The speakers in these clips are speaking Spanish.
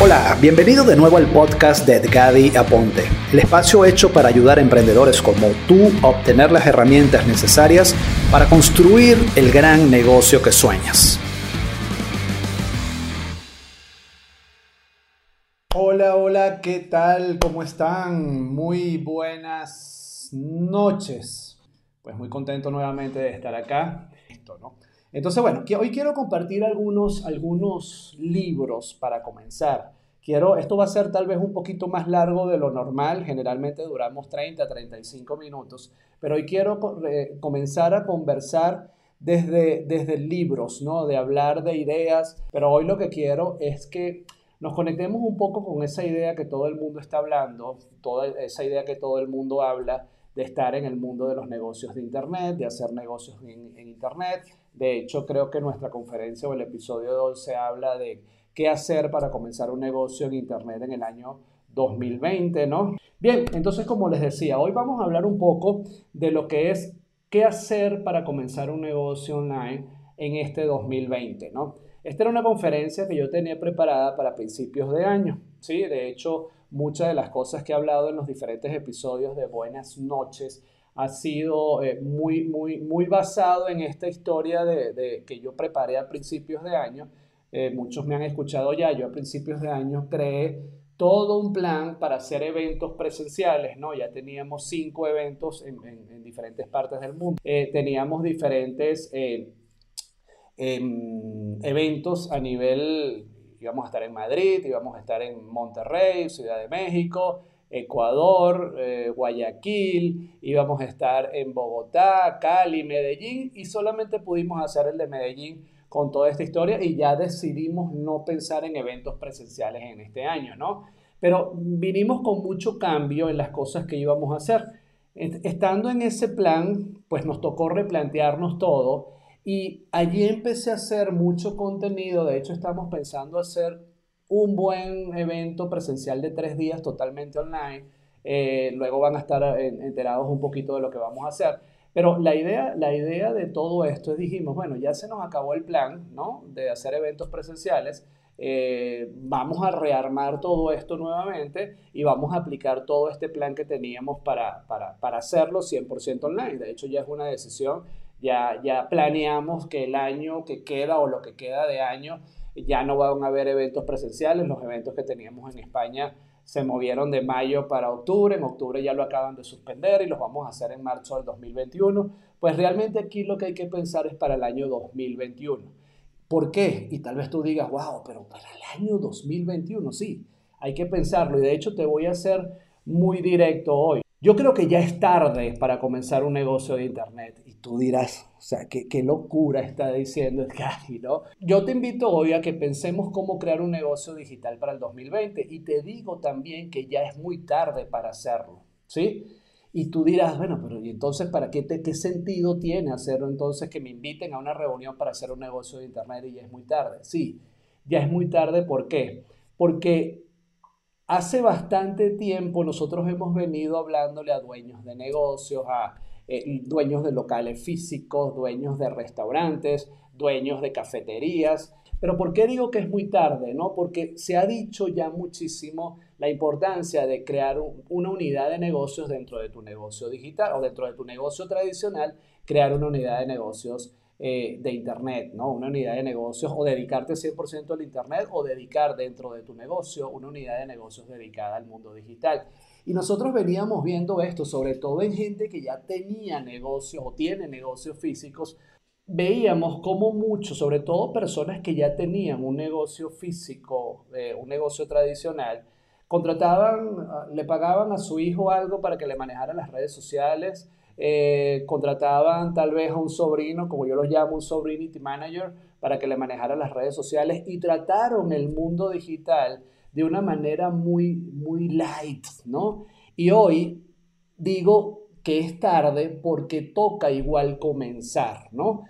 Hola, bienvenido de nuevo al podcast de Edgadi Aponte, el espacio hecho para ayudar a emprendedores como tú a obtener las herramientas necesarias para construir el gran negocio que sueñas. Hola, hola, ¿qué tal? ¿Cómo están? Muy buenas noches. Pues muy contento nuevamente de estar acá. ¿no? Entonces, bueno, hoy quiero compartir algunos, algunos libros para comenzar. Quiero, esto va a ser tal vez un poquito más largo de lo normal, generalmente duramos 30, 35 minutos, pero hoy quiero comenzar a conversar desde, desde libros, ¿no? De hablar de ideas, pero hoy lo que quiero es que nos conectemos un poco con esa idea que todo el mundo está hablando, toda esa idea que todo el mundo habla de estar en el mundo de los negocios de Internet, de hacer negocios en, en Internet, de hecho, creo que nuestra conferencia o el episodio de hoy se habla de qué hacer para comenzar un negocio en Internet en el año 2020, ¿no? Bien, entonces como les decía, hoy vamos a hablar un poco de lo que es qué hacer para comenzar un negocio online en este 2020, ¿no? Esta era una conferencia que yo tenía preparada para principios de año, ¿sí? De hecho, muchas de las cosas que he hablado en los diferentes episodios de Buenas noches ha sido eh, muy, muy, muy basado en esta historia de, que yo preparé a principios de año. Eh, muchos me han escuchado ya, yo a principios de año creé todo un plan para hacer eventos presenciales, ¿no? Ya teníamos cinco eventos en, diferentes partes del mundo. Eh, teníamos diferentes em, eventos a nivel, íbamos a estar en Madrid, íbamos a estar en Monterrey, Ciudad de México, Ecuador, eh, Guayaquil, íbamos a estar en Bogotá, Cali, Medellín y solamente pudimos hacer el de Medellín con toda esta historia y ya decidimos no pensar en eventos presenciales en este año, ¿no? Pero vinimos con mucho cambio en las cosas que íbamos a hacer. Estando en ese plan, pues nos tocó replantearnos todo y allí empecé a hacer mucho contenido, de hecho estamos pensando hacer un buen evento presencial de tres días totalmente online. Eh, luego van a estar enterados un poquito de lo que vamos a hacer. Pero la idea, la idea de todo esto es, dijimos, bueno, ya se nos acabó el plan, ¿no? De hacer eventos presenciales. Eh, vamos a rearmar todo esto nuevamente y vamos a aplicar todo este plan que teníamos para, para, para hacerlo 100% online. De hecho, ya es una decisión, ya, ya planeamos que el año que queda o lo que queda de año ya no van a haber eventos presenciales, los eventos que teníamos en España se movieron de mayo para octubre, en octubre ya lo acaban de suspender y los vamos a hacer en marzo del 2021. Pues realmente aquí lo que hay que pensar es para el año 2021. ¿Por qué? Y tal vez tú digas, wow, pero para el año 2021, sí, hay que pensarlo. Y de hecho te voy a hacer muy directo hoy. Yo creo que ya es tarde para comenzar un negocio de Internet. Y tú dirás, o sea, qué, qué locura está diciendo el ¿no? Yo te invito hoy a que pensemos cómo crear un negocio digital para el 2020. Y te digo también que ya es muy tarde para hacerlo, ¿sí? Y tú dirás, bueno, pero ¿y entonces para qué, te, qué sentido tiene hacerlo entonces que me inviten a una reunión para hacer un negocio de Internet y ya es muy tarde? Sí, ya es muy tarde, ¿por qué? Porque Hace bastante tiempo nosotros hemos venido hablándole a dueños de negocios, a eh, dueños de locales físicos, dueños de restaurantes, dueños de cafeterías. Pero ¿por qué digo que es muy tarde? ¿no? Porque se ha dicho ya muchísimo la importancia de crear una unidad de negocios dentro de tu negocio digital o dentro de tu negocio tradicional, crear una unidad de negocios eh, de Internet, ¿no? Una unidad de negocios o dedicarte 100% al Internet o dedicar dentro de tu negocio una unidad de negocios dedicada al mundo digital. Y nosotros veníamos viendo esto, sobre todo en gente que ya tenía negocios o tiene negocios físicos, veíamos como muchos, sobre todo personas que ya tenían un negocio físico, eh, un negocio tradicional, contrataban, ah, le pagaban a su hijo algo para que le manejara las redes sociales, eh, contrataban tal vez a un sobrino, como yo lo llamo, un sobrinity manager, para que le manejara las redes sociales y trataron el mundo digital de una manera muy, muy light, ¿no? Y hoy digo que es tarde porque toca igual comenzar, ¿no?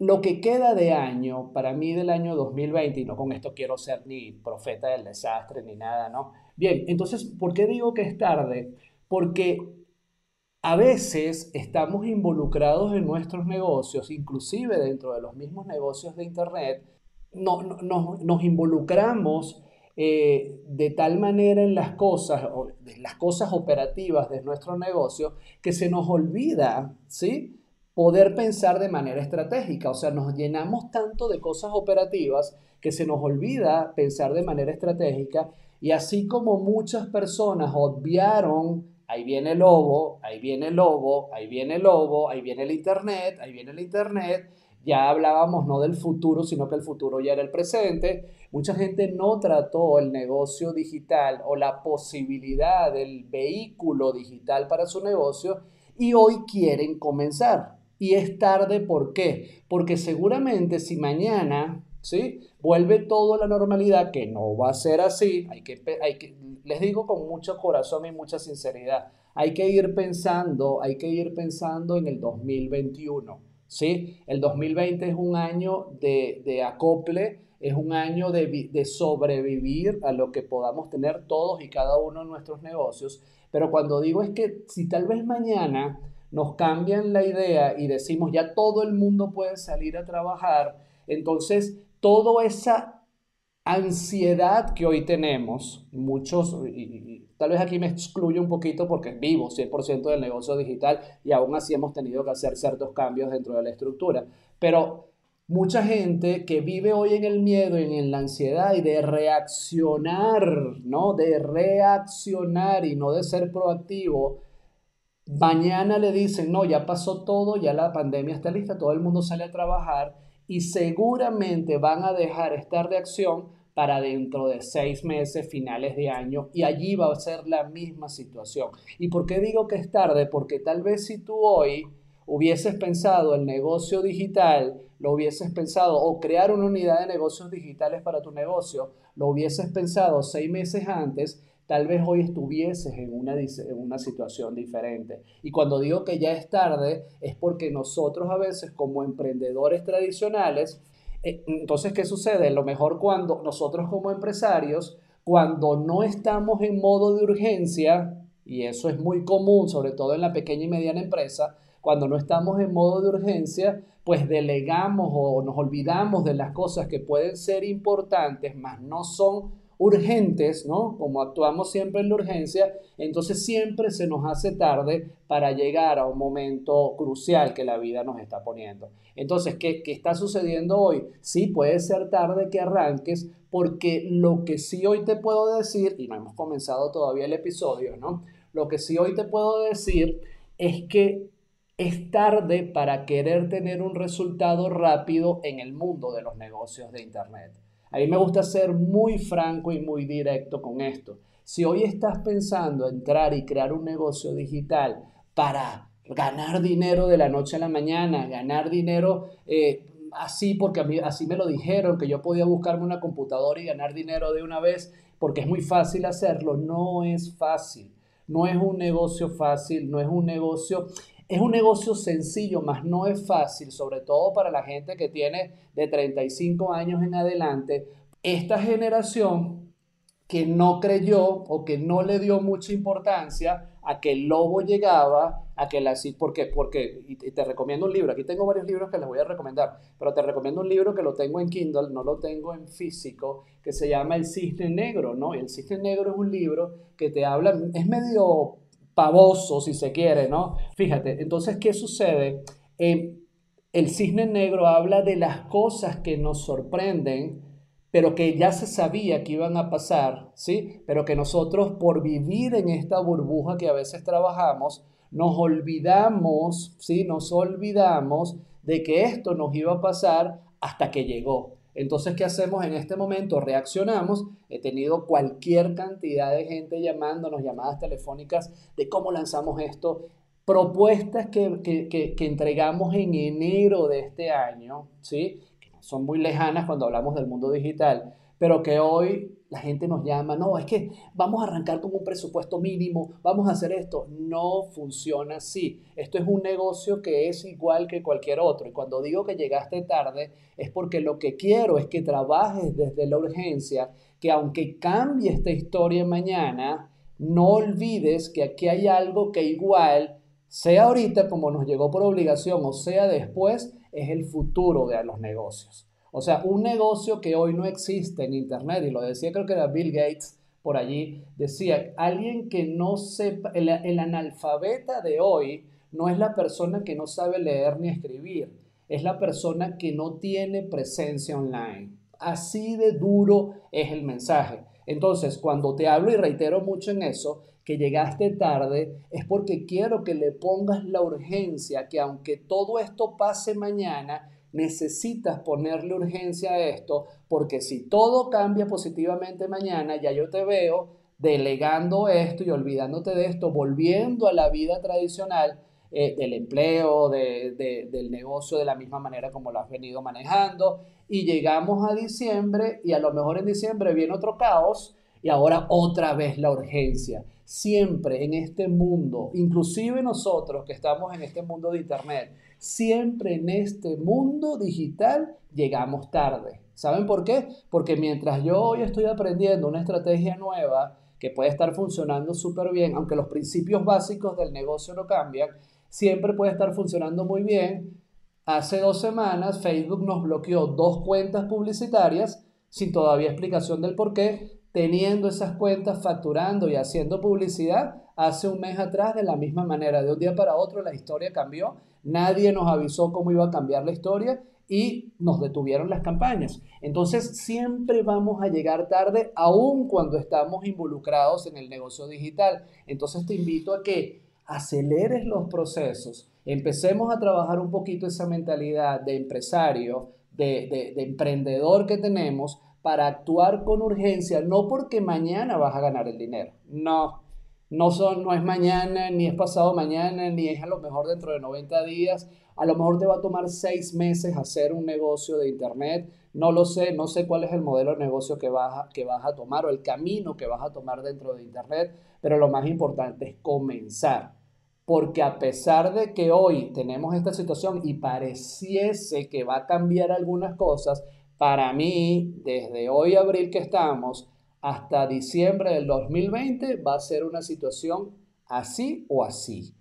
Lo que queda de año, para mí del año 2020, y no con esto quiero ser ni profeta del desastre ni nada, ¿no? Bien, entonces, ¿por qué digo que es tarde? Porque a veces estamos involucrados en nuestros negocios, inclusive dentro de los mismos negocios de Internet, no, nos involucramos eh, de tal manera en las cosas, las cosas operativas de nuestro negocio, que se nos olvida, ¿sí? Poder pensar de manera estratégica. O sea, nos llenamos tanto de cosas operativas que se nos olvida pensar de manera estratégica. Y así como muchas personas obviaron, ahí viene el lobo, ahí viene el lobo, ahí viene el lobo, ahí viene el Internet, ahí viene el Internet, ya hablábamos no del futuro, sino que el futuro ya era el presente. Mucha gente no trató el negocio digital o la posibilidad del vehículo digital para su negocio y hoy quieren comenzar. Y es tarde, ¿por qué? Porque seguramente si mañana, ¿sí? Vuelve todo a la normalidad, que no va a ser así, hay que, hay que, les digo con mucho corazón y mucha sinceridad, hay que ir pensando, hay que ir pensando en el 2021 ¿sí? El 2020 es un año de, acople, es un año de, de, sobrevivir a lo que podamos tener todos y cada uno en nuestros negocios. Pero cuando digo es que si tal vez mañana nos cambian la idea y decimos ya todo el mundo puede salir a trabajar, entonces toda esa ansiedad que hoy tenemos, muchos, Tal vez aquí me excluyo un poquito porque vivo 100% del negocio digital y aún así hemos tenido que hacer ciertos cambios dentro de la estructura. Pero mucha gente que vive hoy en el miedo y en la ansiedad y de reaccionar, ¿no? De reaccionar y no de ser proactivo, mañana le dicen, no, ya pasó todo, ya la pandemia está lista, todo el mundo sale a trabajar y seguramente van a dejar esta reacción para dentro de seis meses, finales de año, y allí va a ser la misma situación. ¿Y por qué digo que es tarde? Porque tal vez si tú hoy hubieses pensado el negocio digital, lo hubieses pensado, o crear una unidad de negocios digitales para tu negocio, lo hubieses pensado seis meses antes, tal vez hoy estuvieses en una, en una situación diferente. Y cuando digo que ya es tarde, es porque nosotros a veces como emprendedores tradicionales, eh, entonces, ¿qué sucede? Lo mejor cuando nosotros como empresarios, cuando no estamos en modo de urgencia, y eso es muy común, sobre todo en la pequeña y mediana empresa, cuando no estamos en modo de urgencia, pues delegamos o nos olvidamos de las cosas que pueden ser importantes, mas no son urgentes, ¿no? Como actuamos siempre en la urgencia, entonces siempre se nos hace tarde para llegar a un momento crucial que la vida nos está poniendo. Entonces, ¿qué, qué está sucediendo hoy? Sí, puede ser tarde que arranques, porque lo que sí hoy te puedo decir, y no hemos comenzado todavía el episodio, ¿no? Lo que sí hoy te puedo decir es que es tarde para querer tener un resultado rápido en el mundo de los negocios de Internet. A mí me gusta ser muy franco y muy directo con esto. Si hoy estás pensando entrar y crear un negocio digital para ganar dinero de la noche a la mañana, ganar dinero eh, así porque a mí así me lo dijeron, que yo podía buscarme una computadora y ganar dinero de una vez, porque es muy fácil hacerlo, no es fácil. No es un negocio fácil, no es un negocio es un negocio sencillo, mas no es fácil, sobre todo para la gente que tiene de 35 años en adelante. Esta generación que no creyó o que no le dio mucha importancia a que el lobo llegaba, a que la... Porque, porque y te recomiendo un libro, aquí tengo varios libros que les voy a recomendar, pero te recomiendo un libro que lo tengo en Kindle, no lo tengo en físico, que se llama El Cisne Negro, ¿no? El Cisne Negro es un libro que te habla, es medio pavoso, si se quiere, ¿no? Fíjate, entonces, ¿qué sucede? Eh, el cisne negro habla de las cosas que nos sorprenden, pero que ya se sabía que iban a pasar, ¿sí? Pero que nosotros por vivir en esta burbuja que a veces trabajamos, nos olvidamos, ¿sí? Nos olvidamos de que esto nos iba a pasar hasta que llegó. Entonces, ¿qué hacemos en este momento? Reaccionamos. He tenido cualquier cantidad de gente llamándonos, llamadas telefónicas de cómo lanzamos esto. Propuestas que, que, entregamos en enero de este año, ¿sí? que son muy lejanas cuando hablamos del mundo digital, pero que hoy la gente nos llama, no, es que vamos a arrancar con un presupuesto mínimo, vamos a hacer esto. No funciona así. Esto es un negocio que es igual que cualquier otro. Y cuando digo que llegaste tarde, es porque lo que quiero es que trabajes desde la urgencia, que aunque cambie esta historia mañana, no olvides que aquí hay algo que igual, sea ahorita como nos llegó por obligación o sea después, es el futuro de los negocios. O sea, un negocio que hoy no existe en Internet, y lo decía creo que era Bill Gates por allí, decía, alguien que no sepa, el, el analfabeta de hoy no es la persona que no sabe leer ni escribir, es la persona que no tiene presencia online. Así de duro es el mensaje. Entonces, cuando te hablo y reitero mucho en eso, que llegaste tarde, es porque quiero que le pongas la urgencia, que aunque todo esto pase mañana, necesitas ponerle urgencia a esto, porque si todo cambia positivamente mañana, ya yo te veo delegando esto y olvidándote de esto, volviendo a la vida tradicional eh, del empleo, del negocio de la misma manera como lo has venido manejando. Y llegamos a diciembre y a lo mejor en diciembre viene otro caos y ahora otra vez la urgencia. Siempre en este mundo, inclusive nosotros que estamos en este mundo de Internet, siempre en este mundo digital llegamos tarde. ¿Saben por qué? Porque mientras yo hoy estoy aprendiendo una estrategia nueva que puede estar funcionando súper bien, aunque los principios básicos del negocio no cambian, siempre puede estar funcionando muy bien. Hace dos semanas Facebook nos bloqueó dos cuentas publicitarias sin todavía explicación del por qué, teniendo esas cuentas facturando y haciendo publicidad hace un mes atrás de la misma manera. De un día para otro la historia cambió, nadie nos avisó cómo iba a cambiar la historia y nos detuvieron las campañas. Entonces siempre vamos a llegar tarde, aun cuando estamos involucrados en el negocio digital. Entonces te invito a que aceleres los procesos, empecemos a trabajar un poquito esa mentalidad de empresario, de, emprendedor que tenemos para actuar con urgencia, no porque mañana vas a ganar el dinero, no, no, son, no es mañana, ni es pasado mañana, ni es a lo mejor dentro de 90 días, a lo mejor te va a tomar seis meses hacer un negocio de internet, no lo sé, no sé cuál es el modelo de negocio que vas, que vas a tomar o el camino que vas a tomar dentro de internet, pero lo más importante es comenzar. Porque a pesar de que hoy tenemos esta situación y pareciese que va a cambiar algunas cosas, para mí, desde hoy abril que estamos hasta diciembre del 2020, va a ser una situación así o así.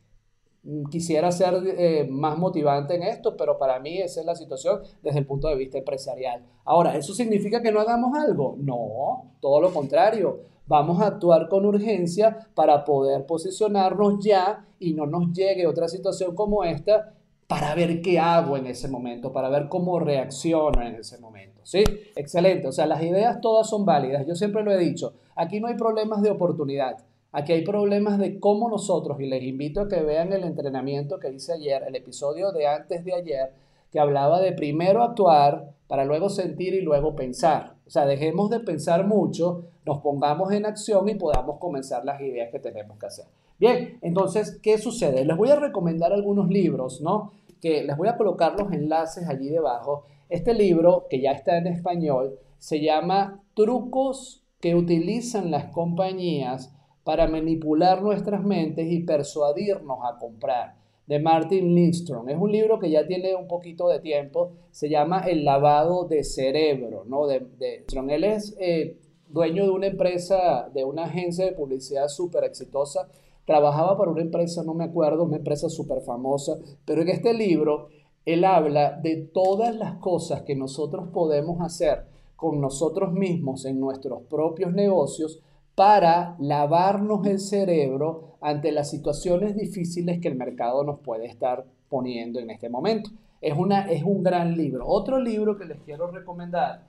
Mm, quisiera ser eh, más motivante en esto, pero para mí esa es la situación desde el punto de vista empresarial. Ahora, ¿eso significa que no hagamos algo? No, todo lo contrario vamos a actuar con urgencia para poder posicionarnos ya y no nos llegue otra situación como esta para ver qué hago en ese momento, para ver cómo reacciono en ese momento. ¿Sí? Excelente. O sea, las ideas todas son válidas. Yo siempre lo he dicho. Aquí no hay problemas de oportunidad. Aquí hay problemas de cómo nosotros, y les invito a que vean el entrenamiento que hice ayer, el episodio de antes de ayer, que hablaba de primero actuar para luego sentir y luego pensar. O sea, dejemos de pensar mucho, nos pongamos en acción y podamos comenzar las ideas que tenemos que hacer. Bien, entonces, ¿qué sucede? Les voy a recomendar algunos libros, ¿no? Que les voy a colocar los enlaces allí debajo. Este libro, que ya está en español, se llama Trucos que utilizan las compañías para manipular nuestras mentes y persuadirnos a comprar de Martin Lindstrom. Es un libro que ya tiene un poquito de tiempo, se llama El lavado de cerebro, ¿no? De, de Él es eh, dueño de una empresa, de una agencia de publicidad súper exitosa, trabajaba para una empresa, no me acuerdo, una empresa súper famosa, pero en este libro él habla de todas las cosas que nosotros podemos hacer con nosotros mismos en nuestros propios negocios para lavarnos el cerebro ante las situaciones difíciles que el mercado nos puede estar poniendo en este momento. Es, una, es un gran libro. Otro libro que les quiero recomendar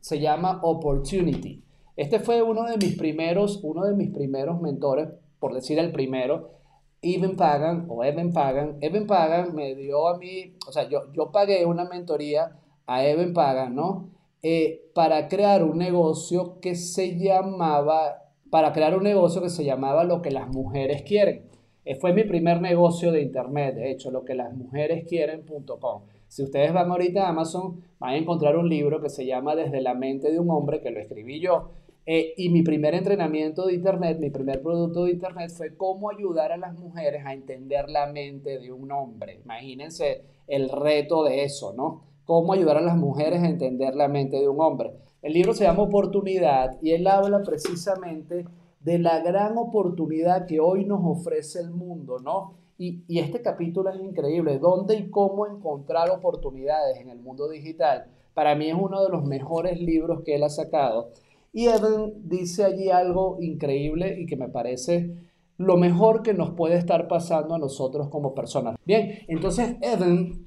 se llama Opportunity. Este fue uno de mis primeros, uno de mis primeros mentores, por decir el primero, Evan Pagan o Evan Pagan. Evan Pagan me dio a mí, o sea, yo, yo pagué una mentoría a Evan Pagan, ¿no? Eh, para crear un negocio que se llamaba, para crear un negocio que se llamaba lo que las mujeres quieren. Eh, fue mi primer negocio de internet, de hecho, lo que las mujeres quieren.com. Si ustedes van ahorita a Amazon, van a encontrar un libro que se llama Desde la mente de un hombre, que lo escribí yo. Eh, y mi primer entrenamiento de Internet, mi primer producto de Internet fue cómo ayudar a las mujeres a entender la mente de un hombre. Imagínense el reto de eso, ¿no? cómo ayudar a las mujeres a entender la mente de un hombre. El libro se llama Oportunidad y él habla precisamente de la gran oportunidad que hoy nos ofrece el mundo, ¿no? Y, y, este capítulo es increíble, dónde y cómo encontrar oportunidades en el mundo digital. Para mí es uno de los mejores libros que él ha sacado. Y Evan dice allí algo increíble y que me parece lo mejor que nos puede estar pasando a nosotros como personas. Bien, entonces Evan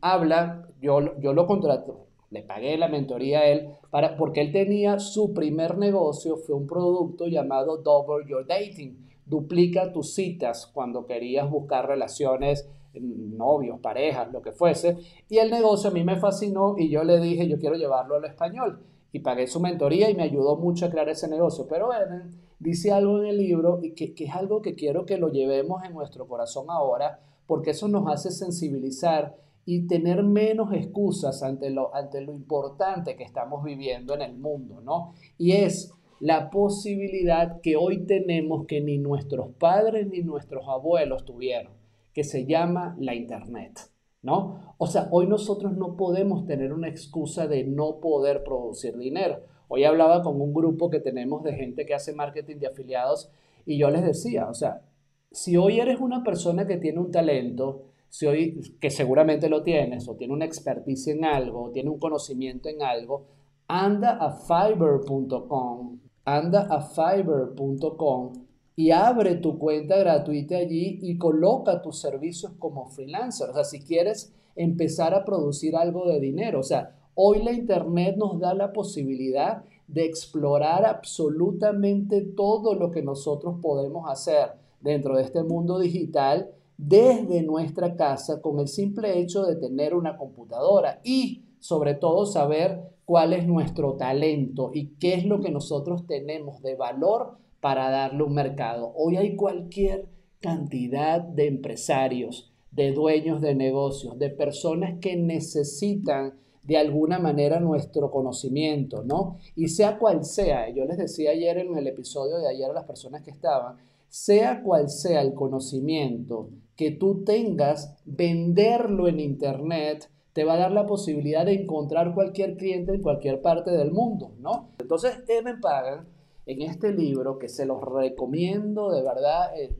habla, yo, yo lo contrato, le pagué la mentoría a él para, porque él tenía su primer negocio, fue un producto llamado Double Your Dating. Duplica tus citas cuando querías buscar relaciones, novios, parejas, lo que fuese. Y el negocio a mí me fascinó y yo le dije, yo quiero llevarlo al español. Y pagué su mentoría y me ayudó mucho a crear ese negocio. Pero él dice algo en el libro y que, que es algo que quiero que lo llevemos en nuestro corazón ahora, porque eso nos hace sensibilizar y tener menos excusas ante lo, ante lo importante que estamos viviendo en el mundo, ¿no? Y es la posibilidad que hoy tenemos que ni nuestros padres ni nuestros abuelos tuvieron, que se llama la Internet, ¿no? O sea, hoy nosotros no podemos tener una excusa de no poder producir dinero. Hoy hablaba con un grupo que tenemos de gente que hace marketing de afiliados y yo les decía, o sea, si hoy eres una persona que tiene un talento, si hoy, que seguramente lo tienes, o tiene una experticia en algo, tiene un conocimiento en algo, anda a fiverr.com, anda a fiverr.com y abre tu cuenta gratuita allí y coloca tus servicios como freelancer. O sea, si quieres empezar a producir algo de dinero, o sea, hoy la Internet nos da la posibilidad de explorar absolutamente todo lo que nosotros podemos hacer dentro de este mundo digital desde nuestra casa con el simple hecho de tener una computadora y sobre todo saber cuál es nuestro talento y qué es lo que nosotros tenemos de valor para darle un mercado. Hoy hay cualquier cantidad de empresarios, de dueños de negocios, de personas que necesitan de alguna manera nuestro conocimiento, ¿no? Y sea cual sea, yo les decía ayer en el episodio de ayer a las personas que estaban, sea cual sea el conocimiento que tú tengas, venderlo en Internet, te va a dar la posibilidad de encontrar cualquier cliente en cualquier parte del mundo, ¿no? Entonces, Evan Pagan, en este libro, que se los recomiendo de verdad, eh,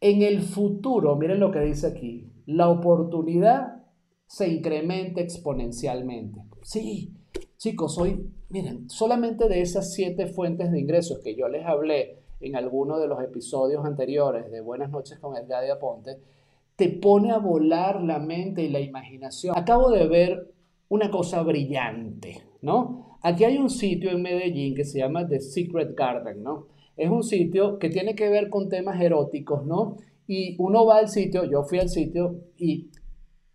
en el futuro, miren lo que dice aquí, la oportunidad se incrementa exponencialmente. Sí, chicos, hoy, miren, solamente de esas siete fuentes de ingresos que yo les hablé, en alguno de los episodios anteriores de Buenas noches con Edgar de Aponte, te pone a volar la mente y la imaginación. Acabo de ver una cosa brillante, ¿no? Aquí hay un sitio en Medellín que se llama The Secret Garden, ¿no? Es un sitio que tiene que ver con temas eróticos, ¿no? Y uno va al sitio, yo fui al sitio y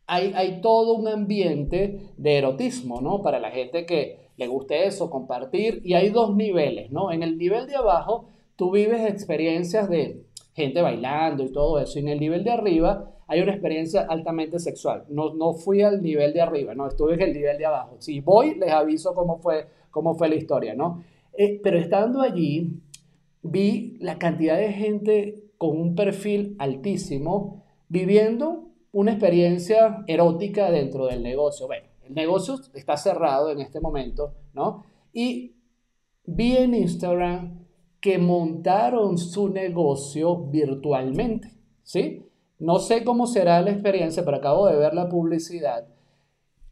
hay, hay todo un ambiente de erotismo, ¿no? Para la gente que le guste eso, compartir. Y hay dos niveles, ¿no? En el nivel de abajo tú vives experiencias de gente bailando y todo eso. Y en el nivel de arriba hay una experiencia altamente sexual. No, no fui al nivel de arriba, no, estuve en el nivel de abajo. Si voy, les aviso cómo fue, cómo fue la historia, ¿no? Eh, pero estando allí, vi la cantidad de gente con un perfil altísimo viviendo una experiencia erótica dentro del negocio. Bueno, el negocio está cerrado en este momento, ¿no? Y vi en Instagram que montaron su negocio virtualmente, ¿sí? No sé cómo será la experiencia, pero acabo de ver la publicidad.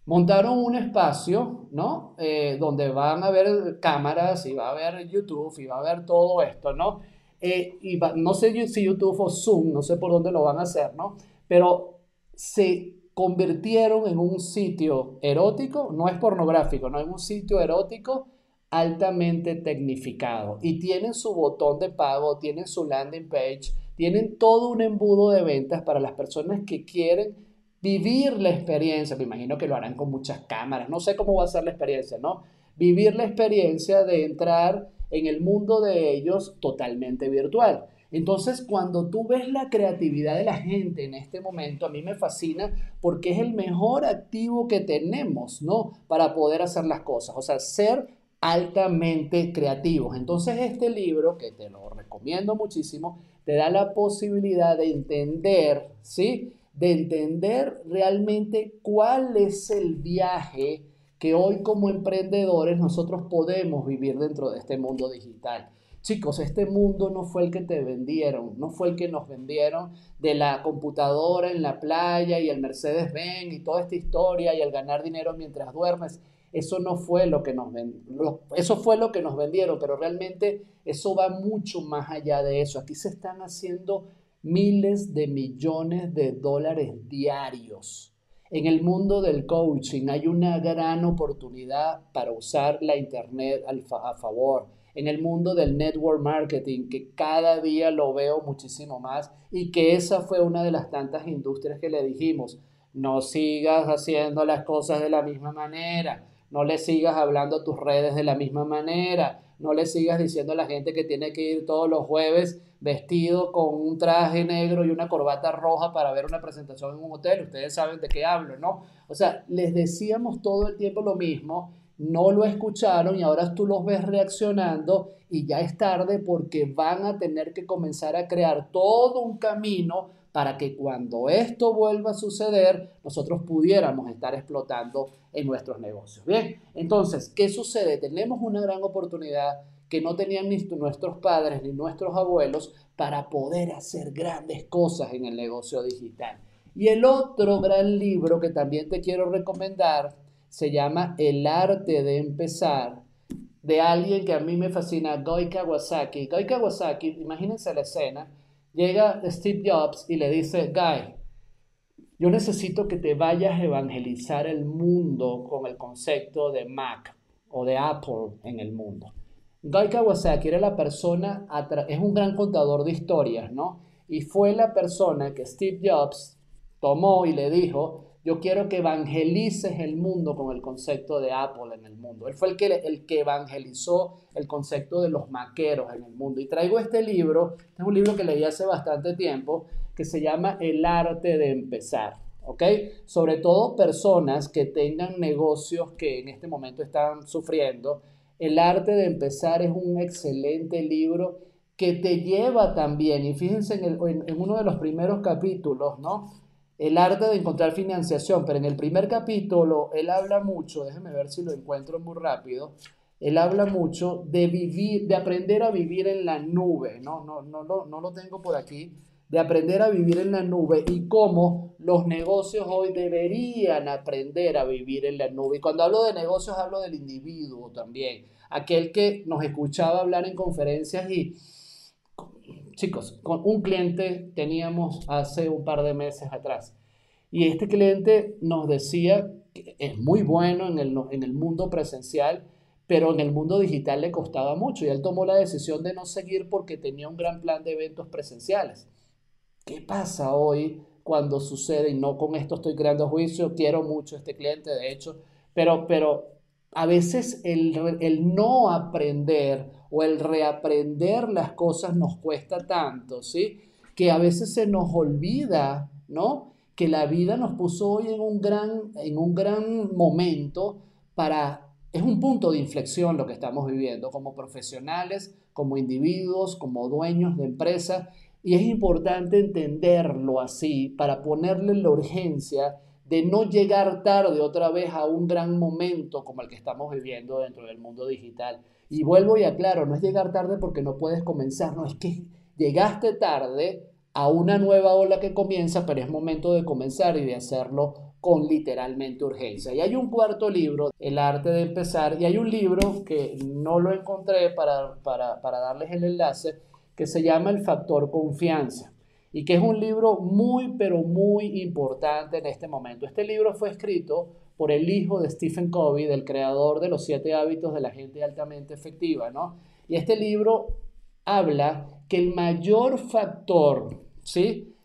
Montaron un espacio, ¿no? Eh, donde van a ver cámaras y va a haber YouTube y va a ver todo esto, ¿no? Eh, y no sé si YouTube o Zoom, no sé por dónde lo van a hacer, ¿no? Pero se convirtieron en un sitio erótico, no es pornográfico, no es un sitio erótico altamente tecnificado y tienen su botón de pago, tienen su landing page, tienen todo un embudo de ventas para las personas que quieren vivir la experiencia. Me imagino que lo harán con muchas cámaras, no sé cómo va a ser la experiencia, ¿no? Vivir la experiencia de entrar en el mundo de ellos totalmente virtual. Entonces, cuando tú ves la creatividad de la gente en este momento, a mí me fascina porque es el mejor activo que tenemos, ¿no? Para poder hacer las cosas. O sea, ser altamente creativos. Entonces este libro, que te lo recomiendo muchísimo, te da la posibilidad de entender, ¿sí? De entender realmente cuál es el viaje que hoy como emprendedores nosotros podemos vivir dentro de este mundo digital. Chicos, este mundo no fue el que te vendieron, no fue el que nos vendieron de la computadora en la playa y el Mercedes Benz y toda esta historia y el ganar dinero mientras duermes. eso no fue lo que nos vendieron, eso fue lo que nos vendieron, pero realmente eso va mucho más allá de eso. Aquí se están haciendo miles de millones de dólares diarios. En el mundo del coaching hay una gran oportunidad para usar la Internet a favor. En el mundo del network marketing, que cada día lo veo muchísimo más y que esa fue una de las tantas industrias que le dijimos, no sigas haciendo las cosas de la misma manera, no le sigas hablando a tus redes de la misma manera, no le sigas diciendo a la gente que tiene que ir todos los jueves vestido con un traje negro y una corbata roja para ver una presentación en un hotel. Ustedes saben de qué hablo, ¿no? O sea, les decíamos todo el tiempo lo mismo, no lo escucharon y ahora tú los ves reaccionando y ya es tarde porque van a tener que comenzar a crear todo un camino para que cuando esto vuelva a suceder, nosotros pudiéramos estar explotando en nuestros negocios. Bien, entonces, ¿qué sucede? Tenemos una gran oportunidad que no tenían nuestros padres ni nuestros abuelos para poder hacer grandes cosas en el negocio digital. Y el otro gran libro que también te quiero recomendar se llama El arte de empezar, de alguien que a mí me fascina, Goi Kawasaki. Goi Kawasaki, imagínense la escena, llega Steve Jobs y le dice, Guy, yo necesito que te vayas a evangelizar el mundo con el concepto de Mac o de Apple en el mundo. Guy Kawasaki era la persona, es un gran contador de historias, ¿no? Y fue la persona que Steve Jobs tomó y le dijo, yo quiero que evangelices el mundo con el concepto de Apple en el mundo. Él fue el que, el que evangelizó el concepto de los maqueros en el mundo. Y traigo este libro, este es un libro que leí hace bastante tiempo, que se llama El arte de empezar. ¿ok? Sobre todo personas que tengan negocios que en este momento están sufriendo. El arte de empezar es un excelente libro que te lleva también, y fíjense en, en uno de los primeros capítulos, ¿no? El arte de encontrar financiación, pero en el primer capítulo él habla mucho, déjeme ver si lo encuentro muy rápido, él habla mucho de vivir, de aprender a vivir en la nube, no, no, no, no, no lo tengo por aquí, de aprender a vivir en la nube y cómo los negocios hoy deberían aprender a vivir en la nube. Y cuando hablo de negocios hablo del individuo también, aquel que nos escuchaba hablar en conferencias y chicos, con un cliente teníamos hace un par de meses atrás. Y este cliente nos decía que es muy bueno en el, en el mundo presencial, pero en el mundo digital le costaba mucho y él tomó la decisión de no seguir porque tenía un gran plan de eventos presenciales. ¿Qué pasa hoy cuando sucede? Y no con esto estoy creando juicio, quiero mucho a este cliente, de hecho, pero, pero a veces el, el no aprender o el reaprender las cosas nos cuesta tanto, ¿sí? Que a veces se nos olvida, ¿no? Que la vida nos puso hoy en un gran, en un gran momento para... Es un punto de inflexión lo que estamos viviendo como profesionales, como individuos, como dueños de empresas. Y es importante entenderlo así para ponerle la urgencia de no llegar tarde otra vez a un gran momento como el que estamos viviendo dentro del mundo digital. Y vuelvo y aclaro, no es llegar tarde porque no puedes comenzar, no, es que llegaste tarde a una nueva ola que comienza, pero es momento de comenzar y de hacerlo con literalmente urgencia. Y hay un cuarto libro, El arte de empezar, y hay un libro que no lo encontré para, para, para darles el enlace, que se llama El factor confianza y que es un libro muy, pero muy importante en este momento. Este libro fue escrito por el hijo de Stephen Covey, del creador de los siete hábitos de la gente altamente efectiva, ¿no? Y este libro habla que el mayor factor, ¿sí?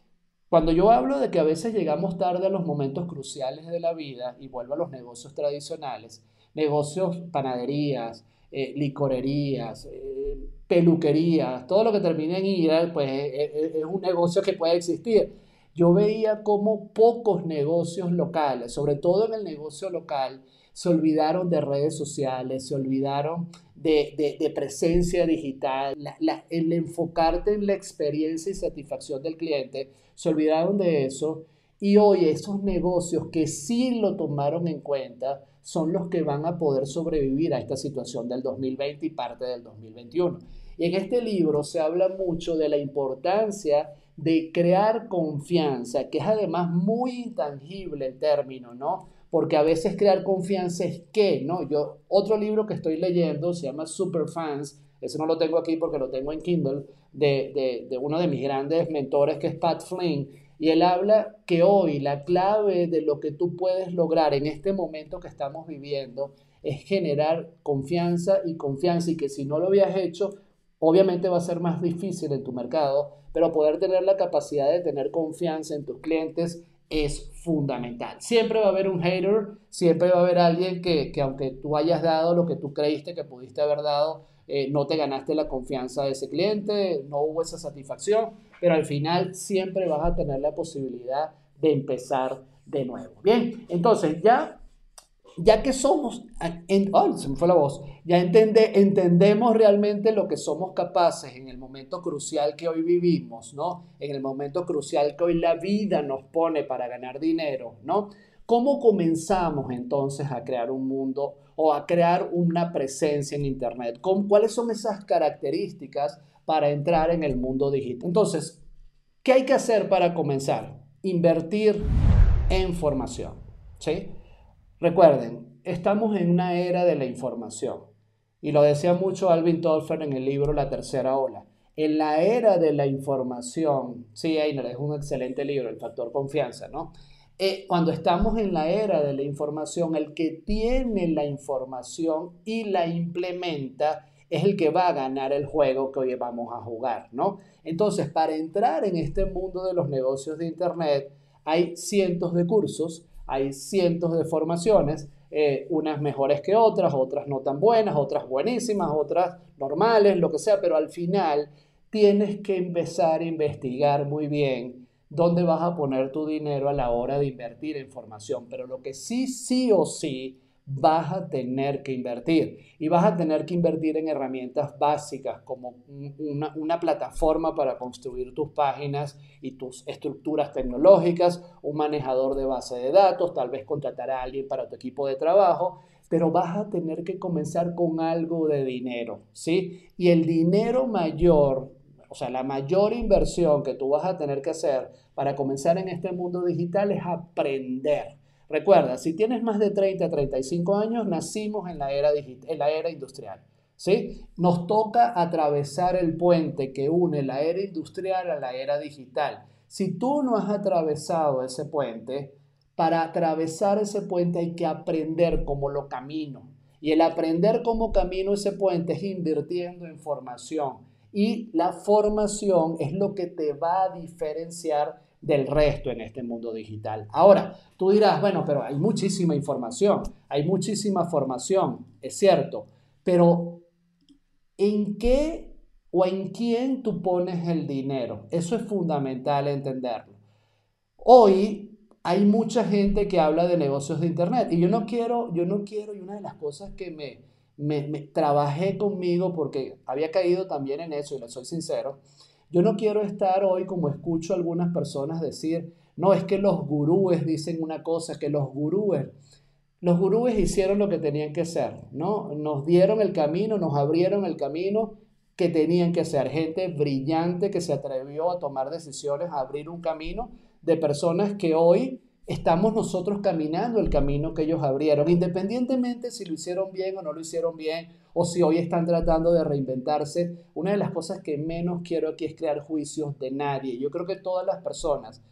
Cuando yo hablo de que a veces llegamos tarde a los momentos cruciales de la vida y vuelvo a los negocios tradicionales, negocios, panaderías, eh, licorerías, eh, peluquerías, todo lo que termine en ira, pues eh, es un negocio que puede existir yo veía como pocos negocios locales, sobre todo en el negocio local, se olvidaron de redes sociales, se olvidaron de, presencia digital, el enfocarte en la experiencia y satisfacción del cliente, se olvidaron de eso. Y hoy esos negocios que sí lo tomaron en cuenta son los que van a poder sobrevivir a esta situación del 2020 y parte del 2021. Y en este libro se habla mucho de la importancia de crear confianza, que es además muy intangible el término, ¿no? porque a veces crear confianza es que, ¿no? Yo, otro libro que estoy leyendo se llama Superfans, ese no lo tengo aquí porque lo tengo en Kindle, de, de, de uno de mis grandes mentores que es Pat Flynn, y él habla que hoy la clave de lo que tú puedes lograr en este momento que estamos viviendo es generar confianza y confianza y que si no lo habías hecho, obviamente va a ser más difícil en tu mercado, pero poder tener la capacidad de tener confianza en tus clientes es fundamental. Siempre va a haber un hater, siempre va a haber alguien que, aunque tú hayas dado lo que tú creíste que pudiste haber dado, eh, no te ganaste la confianza de ese cliente, no hubo esa satisfacción, pero al final siempre vas a tener la posibilidad de empezar de nuevo. Bien, entonces ya ya que somos, en, se me fue la voz, ya entende, entendemos realmente lo que somos capaces en el momento crucial que hoy vivimos, ¿no? En el momento crucial que hoy la vida nos pone para ganar dinero, ¿no? ¿Cómo comenzamos entonces a crear un mundo o a crear una presencia en Internet? ¿Cuáles son esas características para entrar en el mundo digital? Entonces, ¿qué hay que hacer para comenzar? Invertir en formación, ¿sí? Recuerden, estamos en una era de la información y lo decía mucho Alvin Tolfer en el libro La Tercera Ola. En la era de la información, sí, Einer es un excelente libro, El Factor Confianza, ¿no? Eh, cuando estamos en la era de la información, el que tiene la información y la implementa es el que va a ganar el juego que hoy vamos a jugar, ¿no? Entonces, para entrar en este mundo de los negocios de Internet, hay cientos de cursos hay cientos de formaciones, eh, unas mejores que otras, otras no tan buenas, otras buenísimas, otras normales, lo que sea, pero al final tienes que empezar a investigar muy bien dónde vas a poner tu dinero a la hora de invertir en formación. Pero lo que sí, sí o sí vas a tener que invertir y vas a tener que invertir en herramientas básicas como una, plataforma para construir tus páginas y tus estructuras tecnológicas, un manejador de base de datos, tal vez contratar a alguien para tu equipo de trabajo, pero vas a tener que comenzar con algo de dinero, ¿sí? Y el dinero mayor, o sea, la mayor inversión que tú vas a tener que hacer para comenzar en este mundo digital es aprender Recuerda, si tienes más de 30 a 35 años, nacimos en la era, en la era industrial. ¿sí? Nos toca atravesar el puente que une la era industrial a la era digital. Si tú no has atravesado ese puente, para atravesar ese puente hay que aprender cómo lo camino. Y el aprender cómo camino ese puente es invirtiendo en formación. Y la formación es lo que te va a diferenciar del resto en este mundo digital. Ahora, tú dirás, bueno, pero hay muchísima información, hay muchísima formación, es cierto, pero ¿en qué o en quién tú pones el dinero? Eso es fundamental entenderlo. Hoy hay mucha gente que habla de negocios de internet y yo no quiero, yo no quiero, y una de las cosas que me, me, me trabajé conmigo porque había caído también en eso y le soy sincero, yo no quiero estar hoy como escucho a algunas personas decir, no, es que los gurúes dicen una cosa, que los gurúes, los gurúes hicieron lo que tenían que hacer, ¿no? Nos dieron el camino, nos abrieron el camino que tenían que hacer. Gente brillante que se atrevió a tomar decisiones, a abrir un camino de personas que hoy estamos nosotros caminando el camino que ellos abrieron, independientemente si lo hicieron bien o no lo hicieron bien, o si hoy están tratando de reinventarse. Una de las cosas que menos quiero aquí es crear juicios de nadie. Yo creo que todas las personas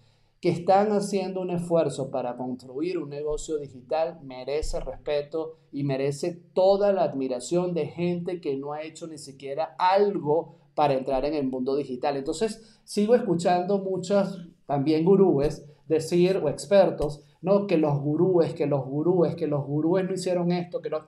que están haciendo un esfuerzo para construir un negocio digital merece respeto y merece toda la admiración de gente que no ha hecho ni siquiera algo para entrar en el mundo digital. Entonces, sigo escuchando muchas también gurúes decir, o expertos, no, que los gurúes, que los gurúes, que los gurúes no hicieron esto, que no...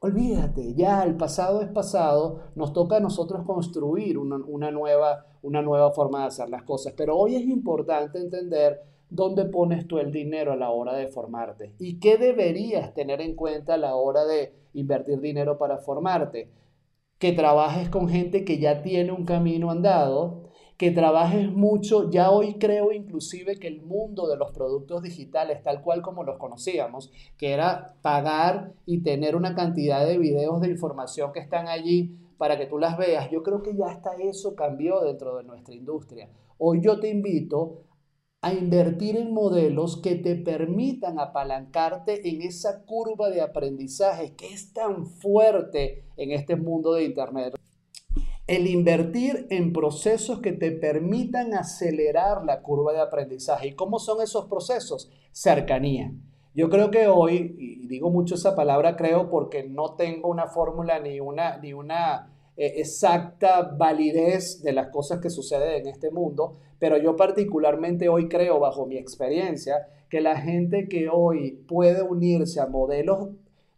Olvídate, ya el pasado es pasado, nos toca a nosotros construir una, nueva, una nueva forma de hacer las cosas, pero hoy es importante entender dónde pones tú el dinero a la hora de formarte y qué deberías tener en cuenta a la hora de invertir dinero para formarte. Que trabajes con gente que ya tiene un camino andado, que trabajes mucho. Ya hoy creo inclusive que el mundo de los productos digitales, tal cual como los conocíamos, que era pagar y tener una cantidad de videos de información que están allí para que tú las veas, yo creo que ya hasta eso cambió dentro de nuestra industria. Hoy yo te invito a invertir en modelos que te permitan apalancarte en esa curva de aprendizaje que es tan fuerte en este mundo de Internet. El invertir en procesos que te permitan acelerar la curva de aprendizaje. ¿Y cómo son esos procesos? Cercanía. Yo creo que hoy, y digo mucho esa palabra creo porque no tengo una fórmula ni una, ni una eh, exacta validez de las cosas que suceden en este mundo, pero yo particularmente hoy creo, bajo mi experiencia, que la gente que hoy puede unirse a modelos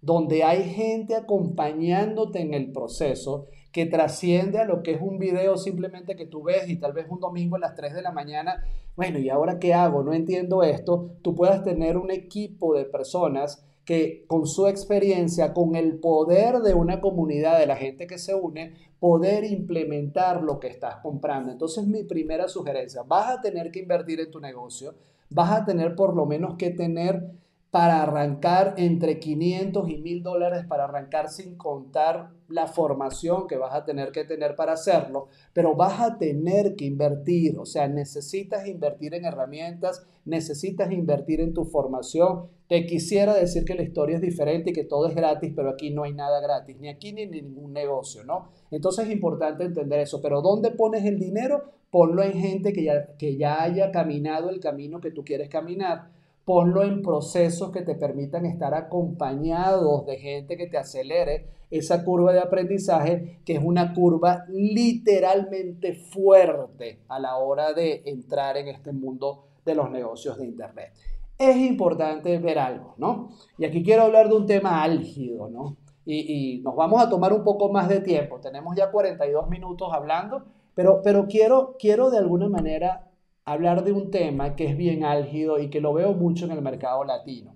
donde hay gente acompañándote en el proceso, que trasciende a lo que es un video simplemente que tú ves y tal vez un domingo a las 3 de la mañana, bueno, ¿y ahora qué hago? No entiendo esto. Tú puedas tener un equipo de personas que con su experiencia, con el poder de una comunidad, de la gente que se une, poder implementar lo que estás comprando. Entonces mi primera sugerencia, vas a tener que invertir en tu negocio, vas a tener por lo menos que tener para arrancar entre 500 y 1000 dólares para arrancar sin contar la formación que vas a tener que tener para hacerlo, pero vas a tener que invertir, o sea, necesitas invertir en herramientas, necesitas invertir en tu formación. Te quisiera decir que la historia es diferente y que todo es gratis, pero aquí no hay nada gratis, ni aquí ni en ningún negocio, ¿no? Entonces es importante entender eso, pero ¿dónde pones el dinero? Ponlo en gente que ya, que ya haya caminado el camino que tú quieres caminar ponlo en procesos que te permitan estar acompañados de gente que te acelere esa curva de aprendizaje, que es una curva literalmente fuerte a la hora de entrar en este mundo de los negocios de Internet. Es importante ver algo, ¿no? Y aquí quiero hablar de un tema álgido, ¿no? Y, nos vamos a tomar un poco más de tiempo. Tenemos ya 42 minutos hablando, pero, pero quiero, quiero de alguna manera hablar de un tema que es bien álgido y que lo veo mucho en el mercado latino.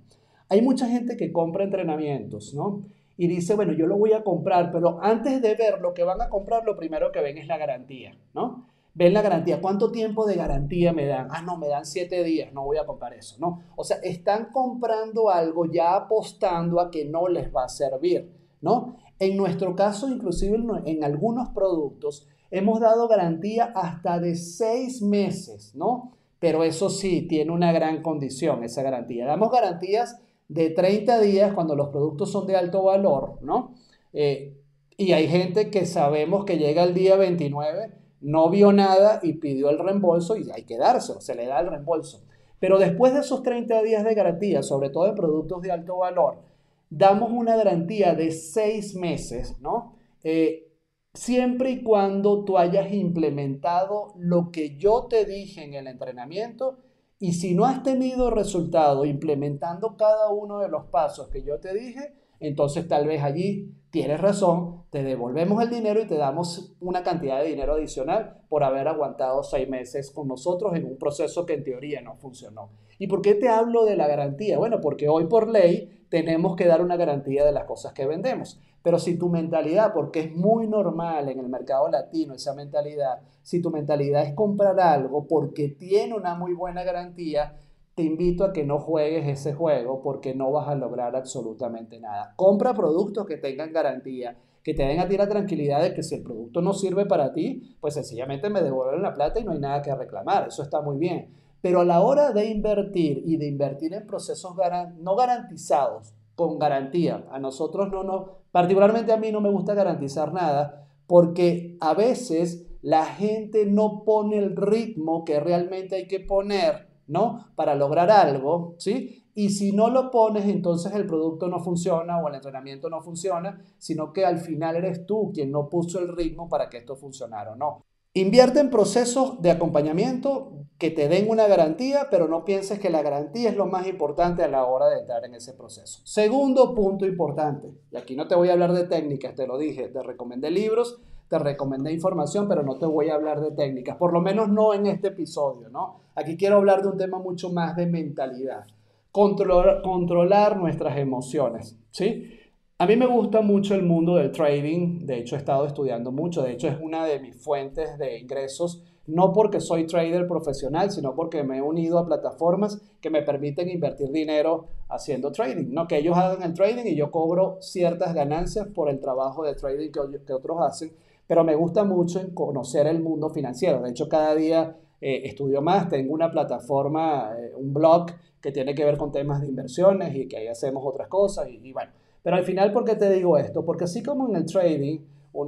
Hay mucha gente que compra entrenamientos, ¿no? Y dice, bueno, yo lo voy a comprar, pero antes de ver lo que van a comprar, lo primero que ven es la garantía, ¿no? Ven la garantía. ¿Cuánto tiempo de garantía me dan? Ah, no, me dan siete días, no voy a comprar eso, ¿no? O sea, están comprando algo ya apostando a que no les va a servir, ¿no? En nuestro caso, inclusive en algunos productos, hemos dado garantía hasta de seis meses, ¿no? Pero eso sí, tiene una gran condición esa garantía. Damos garantías de 30 días cuando los productos son de alto valor, ¿no? Eh, y hay gente que sabemos que llega el día 29, no vio nada y pidió el reembolso y hay que dárselo, se le da el reembolso. Pero después de esos 30 días de garantía, sobre todo en productos de alto valor, damos una garantía de seis meses, ¿no? Eh, siempre y cuando tú hayas implementado lo que yo te dije en el entrenamiento y si no has tenido resultado implementando cada uno de los pasos que yo te dije, entonces tal vez allí tienes razón, te devolvemos el dinero y te damos una cantidad de dinero adicional por haber aguantado seis meses con nosotros en un proceso que en teoría no funcionó. ¿Y por qué te hablo de la garantía? Bueno, porque hoy por ley tenemos que dar una garantía de las cosas que vendemos. Pero si tu mentalidad, porque es muy normal en el mercado latino esa mentalidad, si tu mentalidad es comprar algo porque tiene una muy buena garantía, te invito a que no juegues ese juego porque no vas a lograr absolutamente nada. Compra productos que tengan garantía, que te den a ti la tranquilidad de que si el producto no sirve para ti, pues sencillamente me devuelven la plata y no hay nada que reclamar. Eso está muy bien. Pero a la hora de invertir y de invertir en procesos no garantizados, con garantía, a nosotros no nos, particularmente a mí no me gusta garantizar nada, porque a veces la gente no pone el ritmo que realmente hay que poner, ¿no? Para lograr algo, ¿sí? Y si no lo pones, entonces el producto no funciona o el entrenamiento no funciona, sino que al final eres tú quien no puso el ritmo para que esto funcionara o no. Invierte en procesos de acompañamiento que te den una garantía, pero no pienses que la garantía es lo más importante a la hora de entrar en ese proceso. Segundo punto importante, y aquí no te voy a hablar de técnicas, te lo dije, te recomendé libros, te recomendé información, pero no te voy a hablar de técnicas, por lo menos no en este episodio, ¿no? Aquí quiero hablar de un tema mucho más de mentalidad, controlar, controlar nuestras emociones, ¿sí? A mí me gusta mucho el mundo del trading, de hecho he estado estudiando mucho, de hecho es una de mis fuentes de ingresos, no porque soy trader profesional, sino porque me he unido a plataformas que me permiten invertir dinero haciendo trading, no que ellos hagan el trading y yo cobro ciertas ganancias por el trabajo de trading que, que otros hacen, pero me gusta mucho conocer el mundo financiero, de hecho cada día eh, estudio más, tengo una plataforma, eh, un blog que tiene que ver con temas de inversiones y que ahí hacemos otras cosas y, y bueno. Pero al final, ¿por qué te digo esto? Porque así como en el trading,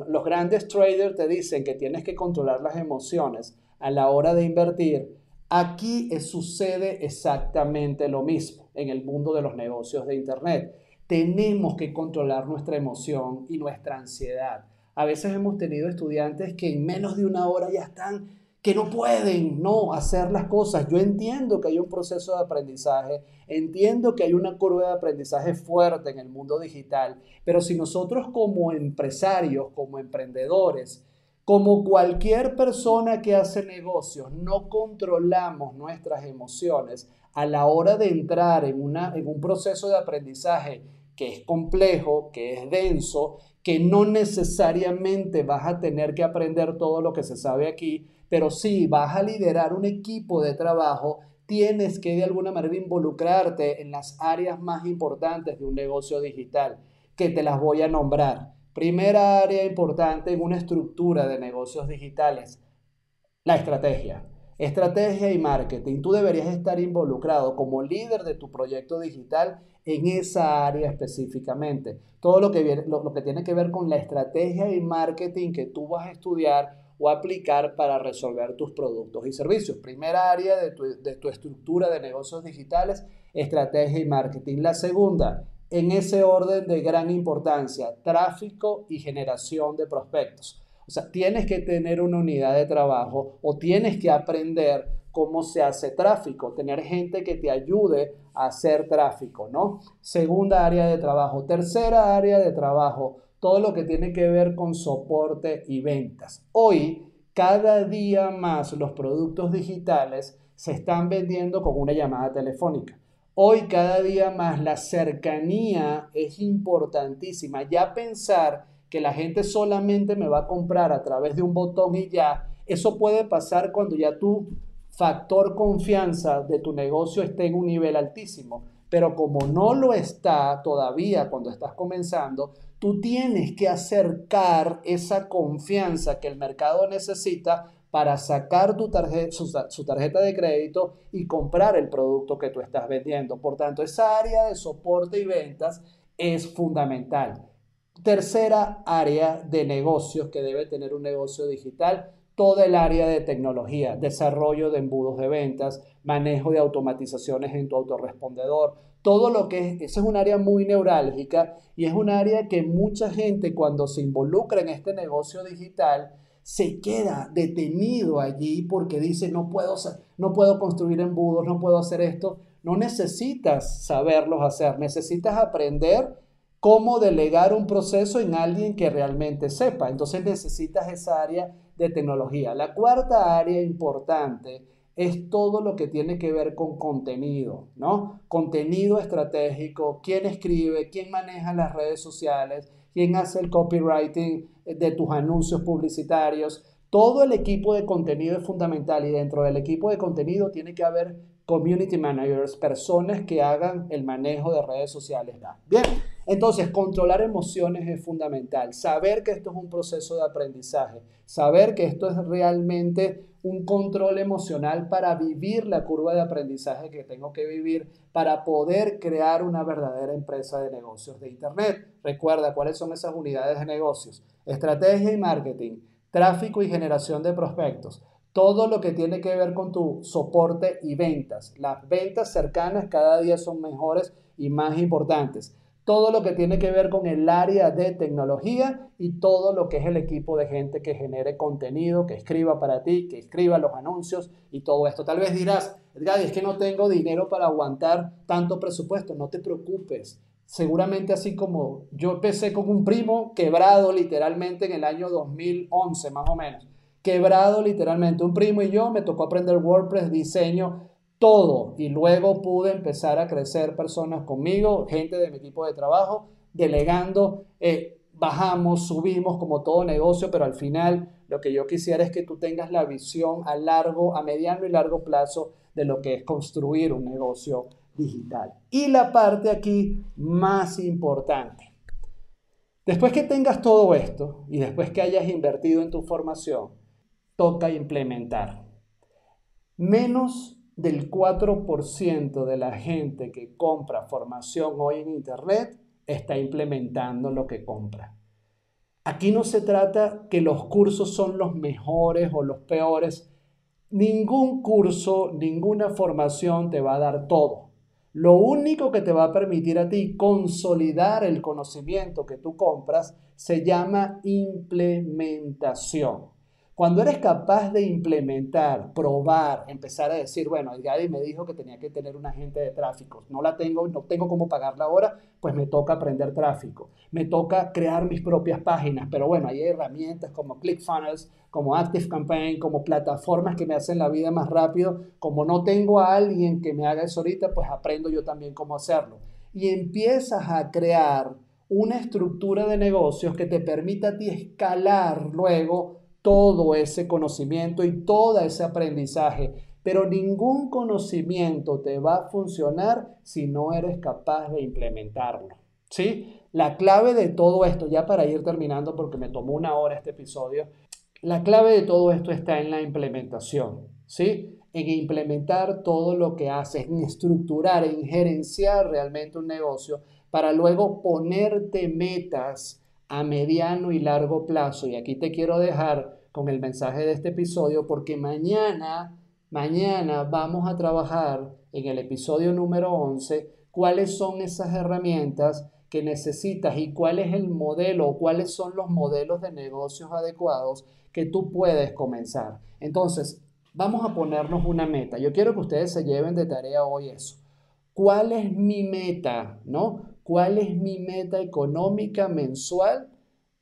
los grandes traders te dicen que tienes que controlar las emociones a la hora de invertir, aquí sucede exactamente lo mismo en el mundo de los negocios de Internet. Tenemos que controlar nuestra emoción y nuestra ansiedad. A veces hemos tenido estudiantes que en menos de una hora ya están que no pueden no hacer las cosas. Yo entiendo que hay un proceso de aprendizaje, entiendo que hay una curva de aprendizaje fuerte en el mundo digital, pero si nosotros como empresarios, como emprendedores, como cualquier persona que hace negocios, no controlamos nuestras emociones a la hora de entrar en, una, en un proceso de aprendizaje que es complejo, que es denso, que no necesariamente vas a tener que aprender todo lo que se sabe aquí, pero si vas a liderar un equipo de trabajo, tienes que de alguna manera involucrarte en las áreas más importantes de un negocio digital, que te las voy a nombrar. Primera área importante en una estructura de negocios digitales, la estrategia. Estrategia y marketing. Tú deberías estar involucrado como líder de tu proyecto digital en esa área específicamente. Todo lo que, lo, que tiene que ver con la estrategia y marketing que tú vas a estudiar o aplicar para resolver tus productos y servicios. Primera área de tu, de tu estructura de negocios digitales, estrategia y marketing. La segunda, en ese orden de gran importancia, tráfico y generación de prospectos. O sea, tienes que tener una unidad de trabajo o tienes que aprender cómo se hace tráfico, tener gente que te ayude a hacer tráfico, ¿no? Segunda área de trabajo. Tercera área de trabajo, todo lo que tiene que ver con soporte y ventas. Hoy, cada día más los productos digitales se están vendiendo con una llamada telefónica. Hoy, cada día más, la cercanía es importantísima. Ya pensar que la gente solamente me va a comprar a través de un botón y ya, eso puede pasar cuando ya tu factor confianza de tu negocio esté en un nivel altísimo. Pero como no lo está todavía cuando estás comenzando, tú tienes que acercar esa confianza que el mercado necesita para sacar tu tarjeta, su, su, tarjeta de crédito y comprar el producto que tú estás vendiendo. Por tanto, esa área de soporte y ventas es fundamental. Tercera área de negocios que debe tener un negocio digital, toda el área de tecnología, desarrollo de embudos de ventas, manejo de automatizaciones en tu autorrespondedor, todo lo que es, esa es un área muy neurálgica y es un área que mucha gente cuando se involucra en este negocio digital se queda detenido allí porque dice no puedo, no puedo construir embudos, no puedo hacer esto. No necesitas saberlos hacer, necesitas aprender cómo delegar un proceso en alguien que realmente sepa. Entonces necesitas esa área de tecnología. La cuarta área importante es todo lo que tiene que ver con contenido, ¿no? Contenido estratégico, quién escribe, quién maneja las redes sociales, quién hace el copywriting de tus anuncios publicitarios. Todo el equipo de contenido es fundamental y dentro del equipo de contenido tiene que haber community managers, personas que hagan el manejo de redes sociales. Bien, entonces, controlar emociones es fundamental. Saber que esto es un proceso de aprendizaje. Saber que esto es realmente un control emocional para vivir la curva de aprendizaje que tengo que vivir para poder crear una verdadera empresa de negocios de Internet. Recuerda cuáles son esas unidades de negocios. Estrategia y marketing, tráfico y generación de prospectos. Todo lo que tiene que ver con tu soporte y ventas. Las ventas cercanas cada día son mejores y más importantes todo lo que tiene que ver con el área de tecnología y todo lo que es el equipo de gente que genere contenido, que escriba para ti, que escriba los anuncios y todo esto. Tal vez dirás, Edgar, es que no tengo dinero para aguantar tanto presupuesto. No te preocupes. Seguramente así como yo empecé con un primo quebrado literalmente en el año 2011 más o menos. Quebrado literalmente. Un primo y yo me tocó aprender WordPress, diseño todo y luego pude empezar a crecer personas conmigo, gente de mi equipo de trabajo, delegando, eh, bajamos, subimos como todo negocio, pero al final lo que yo quisiera es que tú tengas la visión a largo, a mediano y largo plazo de lo que es construir un negocio digital. Y la parte aquí más importante. Después que tengas todo esto y después que hayas invertido en tu formación, toca implementar. Menos del 4% de la gente que compra formación hoy en Internet está implementando lo que compra. Aquí no se trata que los cursos son los mejores o los peores. Ningún curso, ninguna formación te va a dar todo. Lo único que te va a permitir a ti consolidar el conocimiento que tú compras se llama implementación. Cuando eres capaz de implementar, probar, empezar a decir, bueno, el me dijo que tenía que tener un agente de tráfico, no la tengo, no tengo cómo pagarla ahora, pues me toca aprender tráfico, me toca crear mis propias páginas, pero bueno, hay herramientas como ClickFunnels, como ActiveCampaign, como plataformas que me hacen la vida más rápido, como no tengo a alguien que me haga eso ahorita, pues aprendo yo también cómo hacerlo. Y empiezas a crear una estructura de negocios que te permita a ti escalar luego todo ese conocimiento y todo ese aprendizaje. Pero ningún conocimiento te va a funcionar si no eres capaz de implementarlo. ¿Sí? La clave de todo esto, ya para ir terminando porque me tomó una hora este episodio, la clave de todo esto está en la implementación. ¿Sí? En implementar todo lo que haces, en estructurar, en gerenciar realmente un negocio para luego ponerte metas a mediano y largo plazo. Y aquí te quiero dejar con el mensaje de este episodio porque mañana, mañana vamos a trabajar en el episodio número 11 cuáles son esas herramientas que necesitas y cuál es el modelo o cuáles son los modelos de negocios adecuados que tú puedes comenzar. Entonces, vamos a ponernos una meta. Yo quiero que ustedes se lleven de tarea hoy eso. ¿Cuál es mi meta? ¿No? ¿Cuál es mi meta económica mensual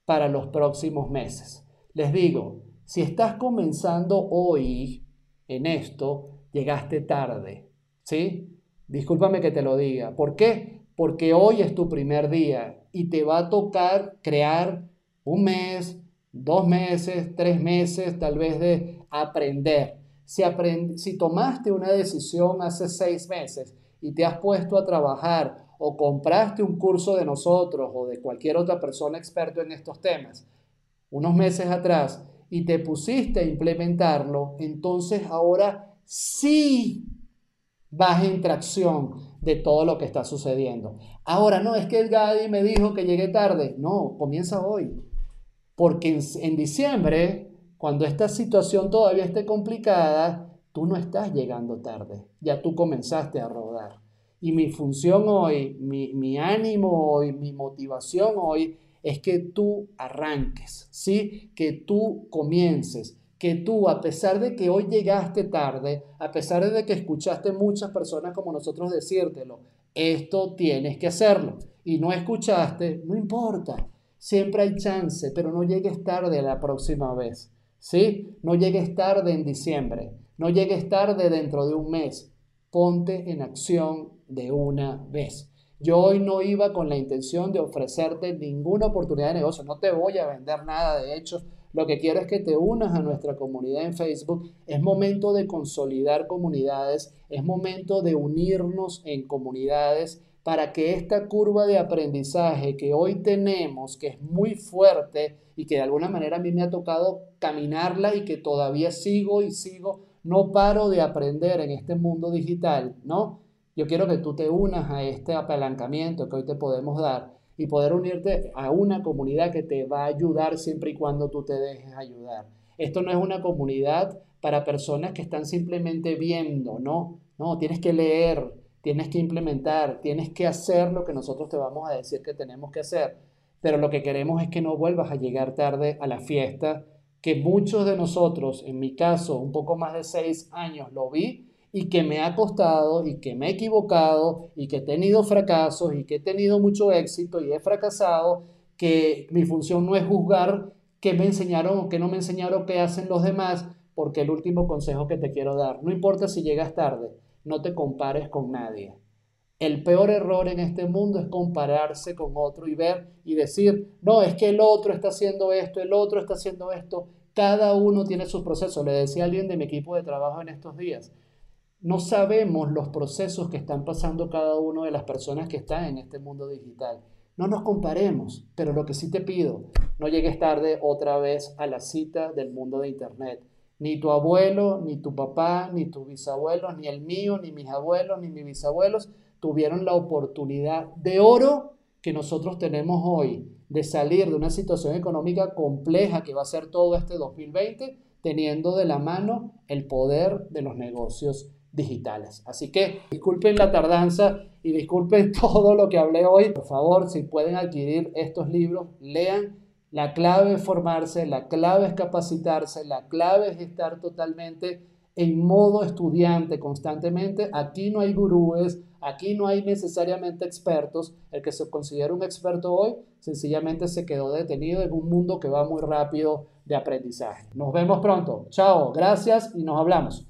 para los próximos meses? Les digo, si estás comenzando hoy en esto, llegaste tarde, ¿sí? Discúlpame que te lo diga. ¿Por qué? Porque hoy es tu primer día y te va a tocar crear un mes, dos meses, tres meses tal vez de aprender. Si, si tomaste una decisión hace seis meses y te has puesto a trabajar o compraste un curso de nosotros o de cualquier otra persona experto en estos temas unos meses atrás y te pusiste a implementarlo, entonces ahora sí vas en tracción de todo lo que está sucediendo. Ahora, no, es que el Gadi me dijo que llegué tarde. No, comienza hoy. Porque en, en diciembre, cuando esta situación todavía esté complicada, tú no estás llegando tarde. Ya tú comenzaste a rodar. Y mi función hoy, mi, ánimo hoy, mi motivación hoy es que tú arranques, ¿sí? Que tú comiences, que tú, a pesar de que hoy llegaste tarde, a pesar de que escuchaste muchas personas como nosotros decírtelo, esto tienes que hacerlo y no escuchaste, no importa, siempre hay chance, pero no llegues tarde la próxima vez, ¿sí? No llegues tarde en diciembre, no llegues tarde dentro de un mes, ponte en acción de una vez. Yo hoy no iba con la intención de ofrecerte ninguna oportunidad de negocio, no te voy a vender nada, de hecho, lo que quiero es que te unas a nuestra comunidad en Facebook. Es momento de consolidar comunidades, es momento de unirnos en comunidades para que esta curva de aprendizaje que hoy tenemos, que es muy fuerte y que de alguna manera a mí me ha tocado caminarla y que todavía sigo y sigo no paro de aprender en este mundo digital, ¿no? Yo quiero que tú te unas a este apalancamiento que hoy te podemos dar y poder unirte a una comunidad que te va a ayudar siempre y cuando tú te dejes ayudar. Esto no es una comunidad para personas que están simplemente viendo, no, no, tienes que leer, tienes que implementar, tienes que hacer lo que nosotros te vamos a decir que tenemos que hacer. Pero lo que queremos es que no vuelvas a llegar tarde a la fiesta que muchos de nosotros, en mi caso, un poco más de seis años, lo vi y que me ha costado y que me he equivocado y que he tenido fracasos y que he tenido mucho éxito y he fracasado, que mi función no es juzgar qué me enseñaron o qué no me enseñaron, qué hacen los demás, porque el último consejo que te quiero dar, no importa si llegas tarde, no te compares con nadie. El peor error en este mundo es compararse con otro y ver y decir, no, es que el otro está haciendo esto, el otro está haciendo esto. Cada uno tiene sus procesos. Le decía a alguien de mi equipo de trabajo en estos días. No sabemos los procesos que están pasando cada uno de las personas que están en este mundo digital. No nos comparemos, pero lo que sí te pido, no llegues tarde otra vez a la cita del mundo de Internet. Ni tu abuelo, ni tu papá, ni tus bisabuelos, ni el mío, ni mis abuelos, ni mis bisabuelos tuvieron la oportunidad de oro que nosotros tenemos hoy de salir de una situación económica compleja que va a ser todo este 2020, teniendo de la mano el poder de los negocios digitales. Así que disculpen la tardanza y disculpen todo lo que hablé hoy. Por favor, si pueden adquirir estos libros, lean. La clave es formarse, la clave es capacitarse, la clave es estar totalmente en modo estudiante constantemente. Aquí no hay gurúes, aquí no hay necesariamente expertos. El que se considera un experto hoy sencillamente se quedó detenido en un mundo que va muy rápido de aprendizaje. Nos vemos pronto. Chao, gracias y nos hablamos.